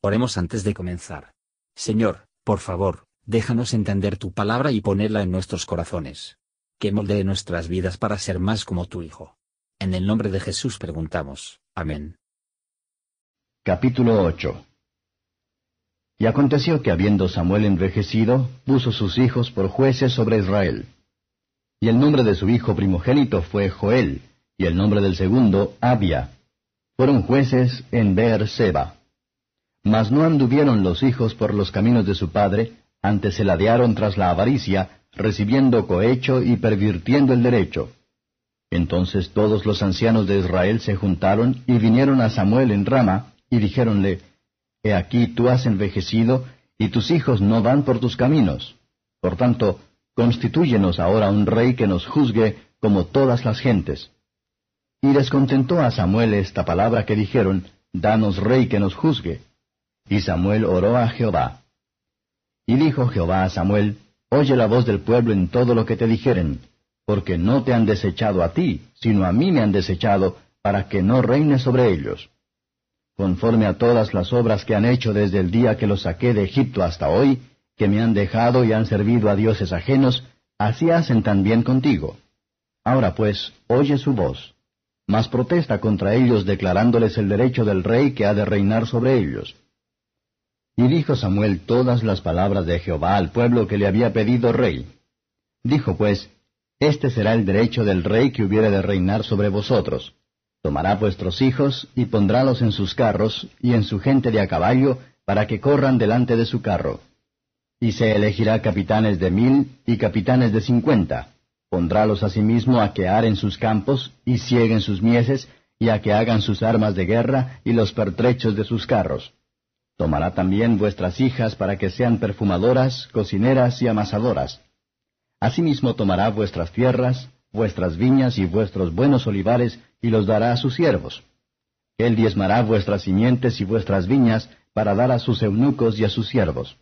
Oremos antes de comenzar. Señor, por favor, déjanos entender tu palabra y ponerla en nuestros corazones. Que moldee nuestras vidas para ser más como tu Hijo. En el nombre de Jesús preguntamos. Amén. Capítulo 8 Y aconteció que habiendo Samuel envejecido, puso sus hijos por jueces sobre Israel. Y el nombre de su hijo primogénito fue Joel, y el nombre del segundo Abia. Fueron jueces en Beer-seba. Mas no anduvieron los hijos por los caminos de su padre, antes se ladearon tras la avaricia, recibiendo cohecho y pervirtiendo el derecho. Entonces todos los ancianos de Israel se juntaron y vinieron a Samuel en Rama, y dijéronle, He aquí tú has envejecido, y tus hijos no van por tus caminos. Por tanto, constitúyenos ahora un rey que nos juzgue como todas las gentes. Y descontentó a Samuel esta palabra que dijeron, Danos rey que nos juzgue. Y Samuel oró a Jehová. Y dijo Jehová a Samuel, Oye la voz del pueblo en todo lo que te dijeren, porque no te han desechado a ti, sino a mí me han desechado, para que no reine sobre ellos. Conforme a todas las obras que han hecho desde el día que los saqué de Egipto hasta hoy, que me han dejado y han servido a dioses ajenos, así hacen también contigo. Ahora pues, oye su voz. Mas protesta contra ellos declarándoles el derecho del rey que ha de reinar sobre ellos. Y dijo Samuel todas las palabras de Jehová al pueblo que le había pedido rey. Dijo pues, Este será el derecho del rey que hubiere de reinar sobre vosotros. Tomará vuestros hijos y pondrálos en sus carros y en su gente de a caballo, para que corran delante de su carro. Y se elegirá capitanes de mil y capitanes de cincuenta. Pondrálos asimismo a que aren sus campos y cieguen sus mieses, y a que hagan sus armas de guerra y los pertrechos de sus carros Tomará también vuestras hijas para que sean perfumadoras, cocineras y amasadoras. Asimismo tomará vuestras tierras, vuestras viñas y vuestros buenos olivares, y los dará a sus siervos. Él diezmará vuestras simientes y vuestras viñas, para dar a sus eunucos y a sus siervos.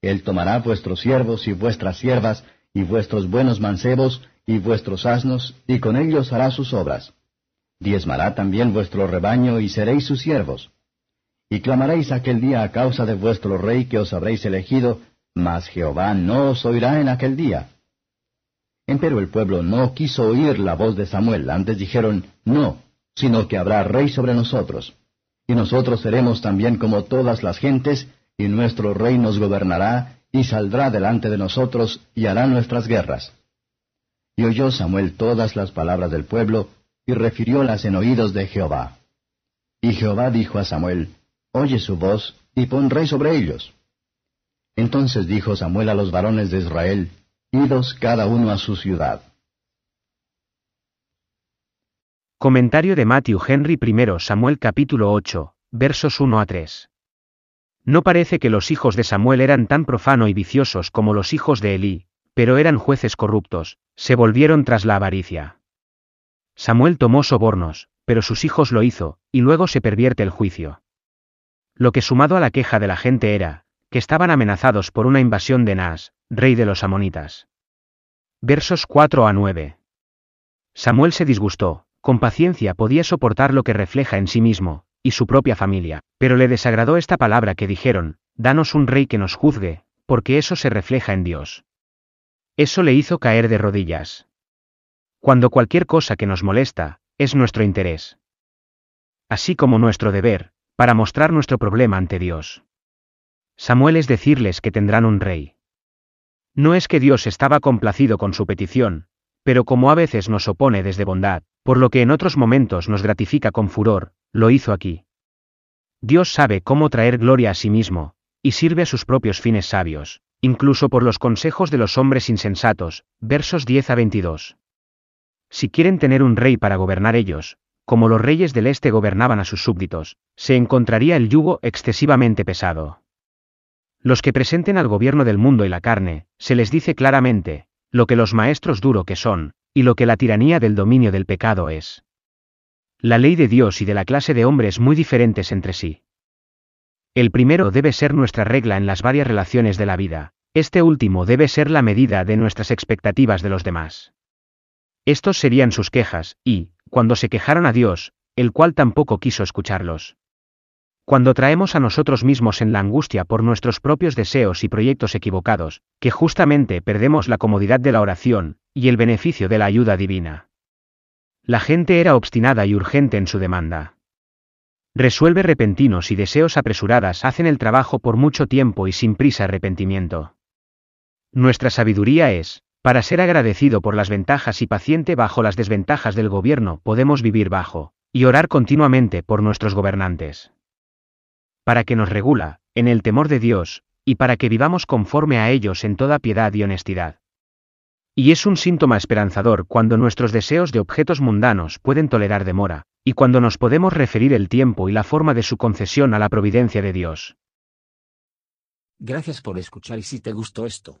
Él tomará vuestros siervos y vuestras siervas, y vuestros buenos mancebos, y vuestros asnos, y con ellos hará sus obras. Diezmará también vuestro rebaño, y seréis sus siervos. Y clamaréis aquel día a causa de vuestro rey que os habréis elegido, mas Jehová no os oirá en aquel día. Empero el pueblo no quiso oír la voz de Samuel, antes dijeron, No, sino que habrá rey sobre nosotros. Y nosotros seremos también como todas las gentes, y nuestro rey nos gobernará, y saldrá delante de nosotros, y hará nuestras guerras. Y oyó Samuel todas las palabras del pueblo, y refiriólas en oídos de Jehová. Y Jehová dijo a Samuel, oye su voz, y pon rey sobre ellos. Entonces dijo Samuel a los varones de Israel, Idos cada uno a su ciudad. Comentario de Matthew Henry I Samuel capítulo 8, versos 1 a 3. No parece que los hijos de Samuel eran tan profano y viciosos como los hijos de Elí, pero eran jueces corruptos, se volvieron tras la avaricia. Samuel tomó sobornos, pero sus hijos lo hizo, y luego se pervierte el juicio. Lo que sumado a la queja de la gente era, que estaban amenazados por una invasión de Naas, rey de los amonitas. Versos 4 a 9. Samuel se disgustó, con paciencia podía soportar lo que refleja en sí mismo, y su propia familia, pero le desagradó esta palabra que dijeron, danos un rey que nos juzgue, porque eso se refleja en Dios. Eso le hizo caer de rodillas. Cuando cualquier cosa que nos molesta, es nuestro interés. Así como nuestro deber, para mostrar nuestro problema ante Dios. Samuel es decirles que tendrán un rey. No es que Dios estaba complacido con su petición, pero como a veces nos opone desde bondad, por lo que en otros momentos nos gratifica con furor, lo hizo aquí. Dios sabe cómo traer gloria a sí mismo, y sirve a sus propios fines sabios, incluso por los consejos de los hombres insensatos, versos 10 a 22. Si quieren tener un rey para gobernar ellos, como los reyes del este gobernaban a sus súbditos, se encontraría el yugo excesivamente pesado. Los que presenten al gobierno del mundo y la carne, se les dice claramente, lo que los maestros duro que son, y lo que la tiranía del dominio del pecado es. La ley de Dios y de la clase de hombres muy diferentes entre sí. El primero debe ser nuestra regla en las varias relaciones de la vida, este último debe ser la medida de nuestras expectativas de los demás. Estos serían sus quejas, y, cuando se quejaron a Dios, el cual tampoco quiso escucharlos. Cuando traemos a nosotros mismos en la angustia por nuestros propios deseos y proyectos equivocados, que justamente perdemos la comodidad de la oración, y el beneficio de la ayuda divina. La gente era obstinada y urgente en su demanda. Resuelve repentinos y deseos apresuradas hacen el trabajo por mucho tiempo y sin prisa arrepentimiento. Nuestra sabiduría es, para ser agradecido por las ventajas y paciente bajo las desventajas del gobierno podemos vivir bajo, y orar continuamente por nuestros gobernantes. Para que nos regula, en el temor de Dios, y para que vivamos conforme a ellos en toda piedad y honestidad. Y es un síntoma esperanzador cuando nuestros deseos de objetos mundanos pueden tolerar demora, y cuando nos podemos referir el tiempo y la forma de su concesión a la providencia de Dios. Gracias por escuchar y si te gustó esto,